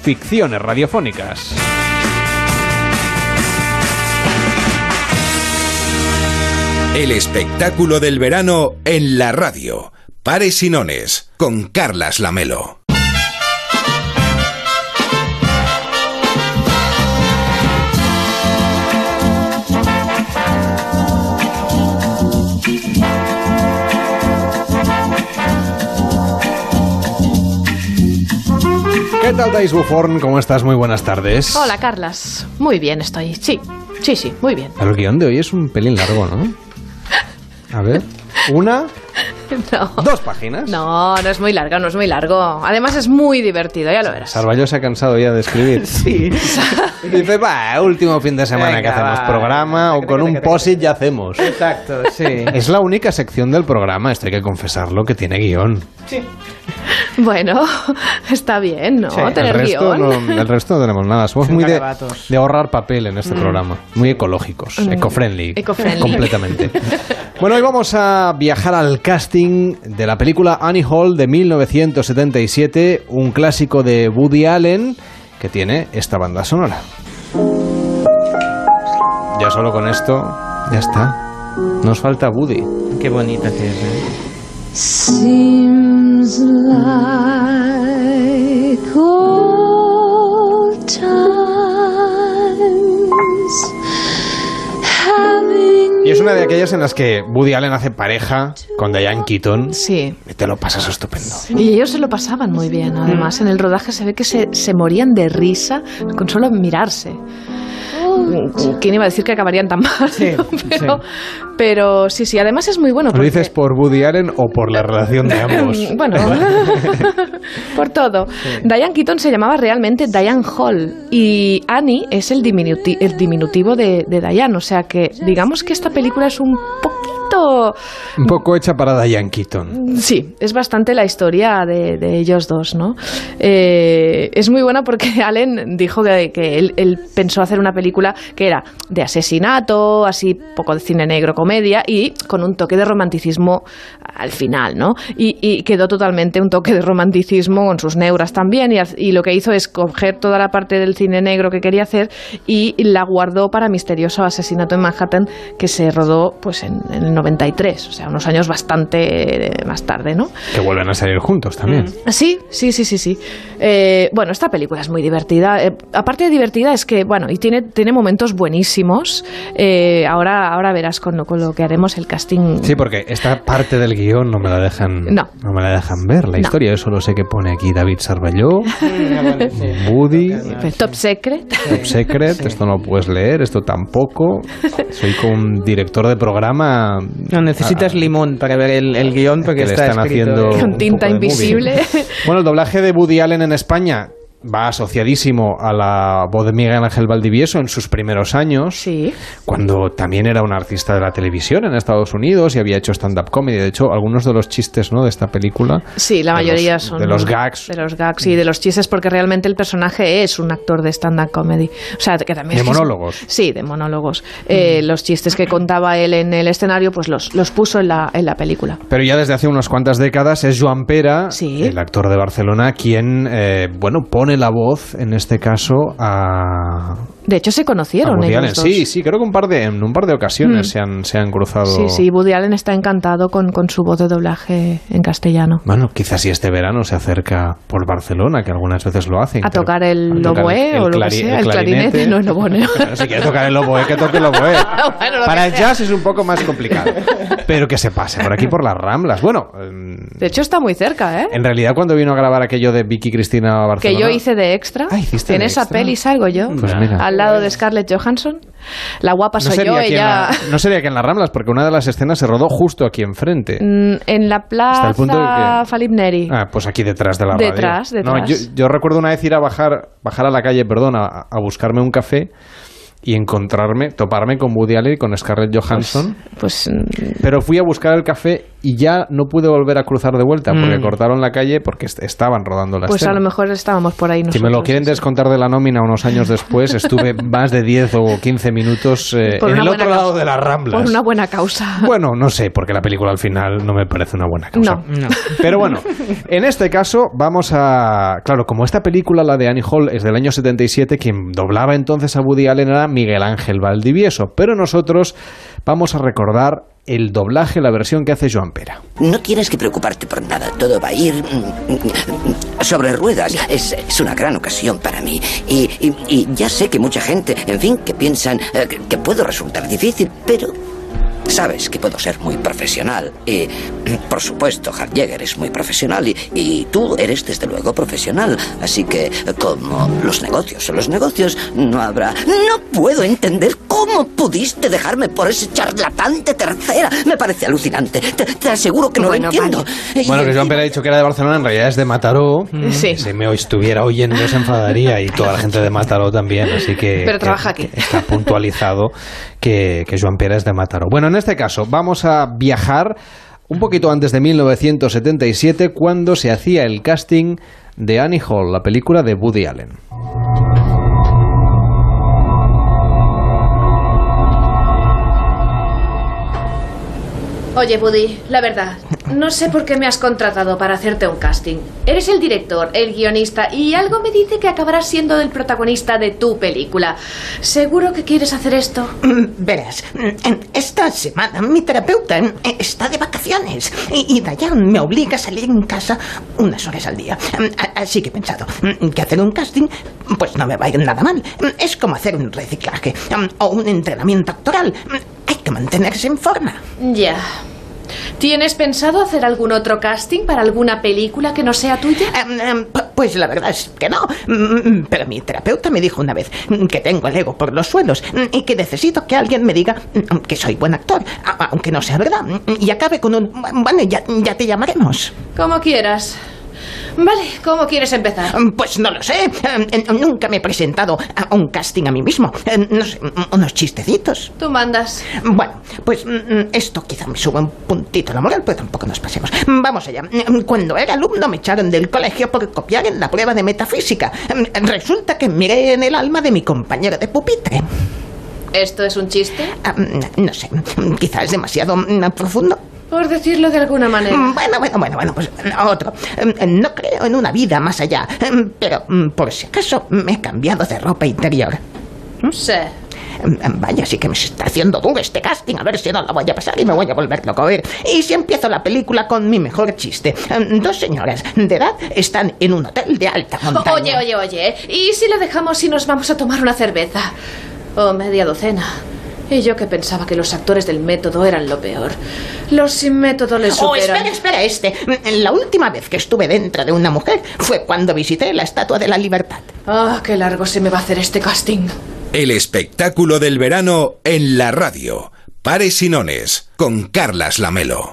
ficciones radiofónicas. El espectáculo del verano en la radio. Pares y Nones, con Carlas Lamelo. ¿Qué tal, Dais Buforn? ¿Cómo estás? Muy buenas tardes. Hola, Carlas. Muy bien estoy. Sí, sí, sí, muy bien. El guion de hoy es un pelín largo, ¿no? A ver. Una, No. dos páginas. No, no es muy largo, no es muy largo. Además es muy divertido, ya lo verás. Salvallo se ha cansado ya de escribir. Sí. Dice, va, último fin de semana Venga, que hacemos va. programa o con un posit ya hacemos. Exacto, sí. Es la única sección del programa, esto hay que confesarlo, que tiene guion. Bueno, está bien, ¿no? Sí. Tener el, resto guion. no, el resto no tenemos nada. Somos muy de, ahorrar papel en este programa. Muy ecológicos, eco-friendly. eco-friendly. Completamente. bueno, hoy vamos a viajar al casting de la película Annie Hall de 1977, un clásico de Woody Allen que tiene esta banda sonora. Ya solo con esto, ya está. Nos falta Woody. Qué bonita que es, ¿eh? Seems like old es una de aquellas en las que Woody Allen hace pareja con Diane Keaton. Sí. Y te lo pasas estupendo. Y ellos se lo pasaban muy bien. Además, en el rodaje se ve que se, se morían de risa con solo mirarse. ¿Quién iba a decir que acabarían tan mal? Sí, no? pero, pero sí, sí. Además es muy bueno. ¿Lo porque- dices por Woody Allen o por la relación de ambos? Bueno, por todo. Diane Keaton se llamaba realmente Diane Hall y Annie es el, diminuti- el diminutivo de, de Diane. O sea que digamos que esta película es un poquito... Un poco hecha para Diane Keaton. Sí, es bastante la historia de, de ellos dos, ¿no? Eh, es muy buena porque Allen dijo que, que él, él pensó hacer una película que era de asesinato, así poco de cine negro, comedia y con un toque de romanticismo al final, ¿no? Y, y quedó totalmente un toque de romanticismo con sus neuras también y, y lo que hizo es coger toda la parte del cine negro que quería hacer y la guardó para Misterioso Asesinato en Manhattan que se rodó pues en, en el 93, o sea, unos años bastante eh, más tarde, ¿no? Que vuelven a salir juntos también. Sí, sí, sí, sí, sí. Eh, bueno, esta película es muy divertida. Eh, aparte de divertida es que, bueno, y tiene, tiene momentos buenísimos. Eh, ahora, ahora verás con lo, con lo que haremos el casting. Sí, porque esta parte del guion no me la dejan, No. me la dejan ver. La No. historia, yo solo sé que pone aquí David Sarvalló, Woody, Top Secret. Top Secret, esto no lo puedes leer, esto tampoco. Soy con un director de programa. No necesitas limón para ver el, el guion porque Que le está están escrito haciendo- en- Con tinta invisible. Bueno, el doblaje de Woody Allen en España va asociadísimo a la voz de Miguel Ángel Valdivieso en sus primeros años. Sí. cuando también era un artista de la televisión en Estados Unidos y había hecho stand-up comedy. De hecho, algunos de los chistes ¿no? de esta película. Sí, la de los- son. De los gags. De los gags y de los chistes, porque realmente el personaje es un actor de stand-up comedy. O sea, que también. De es- monólogos. Sí, de monólogos. Eh, Los chistes que contaba él en el escenario, pues los, los puso en la, en la película. Pero ya desde hace unas cuantas décadas es Joan Pera, Sí. el actor de Barcelona, quien eh, bueno pone la voz, en este caso, a, De hecho, se conocieron Woody ellos Allen. dos. Sí, sí, creo que un par de, en un par de ocasiones Mm. se, han, se han cruzado. Sí, sí, Woody Allen está encantado con, con su voz de doblaje en castellano. Bueno, quizás si este verano se acerca por Barcelona, que algunas veces lo hacen. A tocar el oboe o lo que sea, el clarinete, no el oboe. Bueno, si quiere tocar el oboe, que toque el oboe. Bueno, lo Para que el jazz es un poco más complicado. Pero que se pase por aquí por las Ramblas. Bueno, em, De hecho, está muy cerca, ¿eh? en realidad cuando vino a grabar aquello de Vicky Cristina a Que Barcelona... yo hice de extra. Ah, hiciste en de esa extra. peli salgo yo. Pues mira. Al lado de Scarlett Johansson. La guapa no soy sería, yo, ella. la- no sería que en las Ramblas, porque una de las escenas se rodó justo aquí enfrente. Mm, En la Hasta el punto de plaza que- Falip Neri. Ah, pues aquí detrás de la radio. Detrás, No, yo, yo recuerdo una vez ir a bajar, bajar a la calle, perdón, a, a buscarme un café y encontrarme, toparme con Woody Allen y con Scarlett Johansson. Pues mm, Pero fui a buscar el café y ya no pude volver a cruzar de vuelta porque Mm. cortaron la calle porque est- estaban rodando la Pues a escena. lo mejor estábamos por ahí Si nosotros. me lo quieren descontar de la nómina unos años después, estuve más de 10 o 15 minutos eh, en el otro lado de las Ramblas. Por una buena causa. Bueno, no sé, porque la película al final no me parece una buena causa. No. No. Pero bueno, en este caso vamos a... Claro, como esta película, la de Annie Hall, es del año 77, quien doblaba entonces a Woody Allen era Miguel Ángel Valdivieso. Pero nosotros vamos a recordar el doblaje, la versión que hace Joan Pera. No tienes que preocuparte por nada, todo va a ir mm, mm, sobre ruedas. Es, una gran ocasión para mí. Y, ya sé que mucha gente, en fin, que piensan eh, que, puedo resultar difícil, pero sabes que puedo ser muy profesional. Y, por supuesto, Hal Jäger es muy profesional y, y tú eres desde luego profesional. Así que, como los negocios son los negocios, no habrá... No puedo entender cómo pudiste dejarme por ese charlatán de tercera. Me parece alucinante. Te, te aseguro que no Bueno, lo entiendo. Y- Bueno, que Joan Pera ha dicho que era de Barcelona, en realidad es de Mataró. Sí. Si me estuviera oyendo se enfadaría y toda la gente de Mataró también, así que... Pero que- trabaja aquí. que está puntualizado que, que Joan Pera es de Mataró. Bueno, en este caso vamos a viajar un poquito antes de 1977 cuando se hacía el casting de Annie Hall, la película de Woody Allen. Oye, Buddy, la verdad, no sé por qué me has contratado para hacerte un casting. Eres el director, el guionista y algo me dice que acabarás siendo el protagonista de tu película. ¿Seguro que quieres hacer esto? Mm, Verás, mm, esta semana mi terapeuta mm, está de vacaciones y, Dayan me obliga a salir en casa unas horas al día. Así que he pensado que hacer un casting pues no me va a ir nada mal. Es como hacer un reciclaje o un entrenamiento actoral. Mm, que mantenerse en forma. Ya. ¿Tienes pensado hacer algún otro casting para alguna película que no sea tuya? Em, em, pu- Pues la verdad es que no. Mm, Pero mi terapeuta me dijo una vez mm, que tengo el ego por los suelos mm, y que necesito que alguien me diga mm, que soy buen actor, aunque no sea verdad. mm, Y acabe con un... Bueno, ya, ya te llamaremos. Como quieras. Vale, ¿cómo quieres empezar? Mm, Pues no lo sé. Em, em, Nunca me he presentado a un casting a mí mismo. No sé, mm, unos chistecitos. Tú mandas. Bueno, pues mm, mm, esto quizá me suba un puntito la moral, pero tampoco nos pasemos. Mm, Vamos allá. Mm, Cuando era alumno me echaron del colegio por copiar en la prueba de metafísica. Mm, Resulta que miré en el alma de mi compañero de pupitre. ¿Esto es un chiste? Ah, mm, No sé, mm, quizá es demasiado mm, profundo. Por decirlo de alguna manera. Mm, Bueno, bueno, bueno, bueno, pues mm, otro. Mm, No creo en una vida más allá, pero por si acaso me he cambiado de ropa interior. Sí. Vaya, sí que me está haciendo duro este casting. A ver si no la voy a pasar y me voy a volver loco. A ver, y si empiezo la película con mi mejor chiste. Dos señoras de edad están en un hotel de alta montaña. Oye, oye, oye. ¿Y si lo dejamos y nos vamos a tomar una cerveza? O media docena. Y yo que pensaba que los actores del método eran lo peor. Los sin método les Oh, superan. espera, espera, este. Mm, La última vez que estuve dentro de una mujer fue cuando visité la Estatua de la Libertad. Ah, qué largo se me va a hacer este casting. El espectáculo del verano en la radio. Pares y Nones con Carlas Lamelo.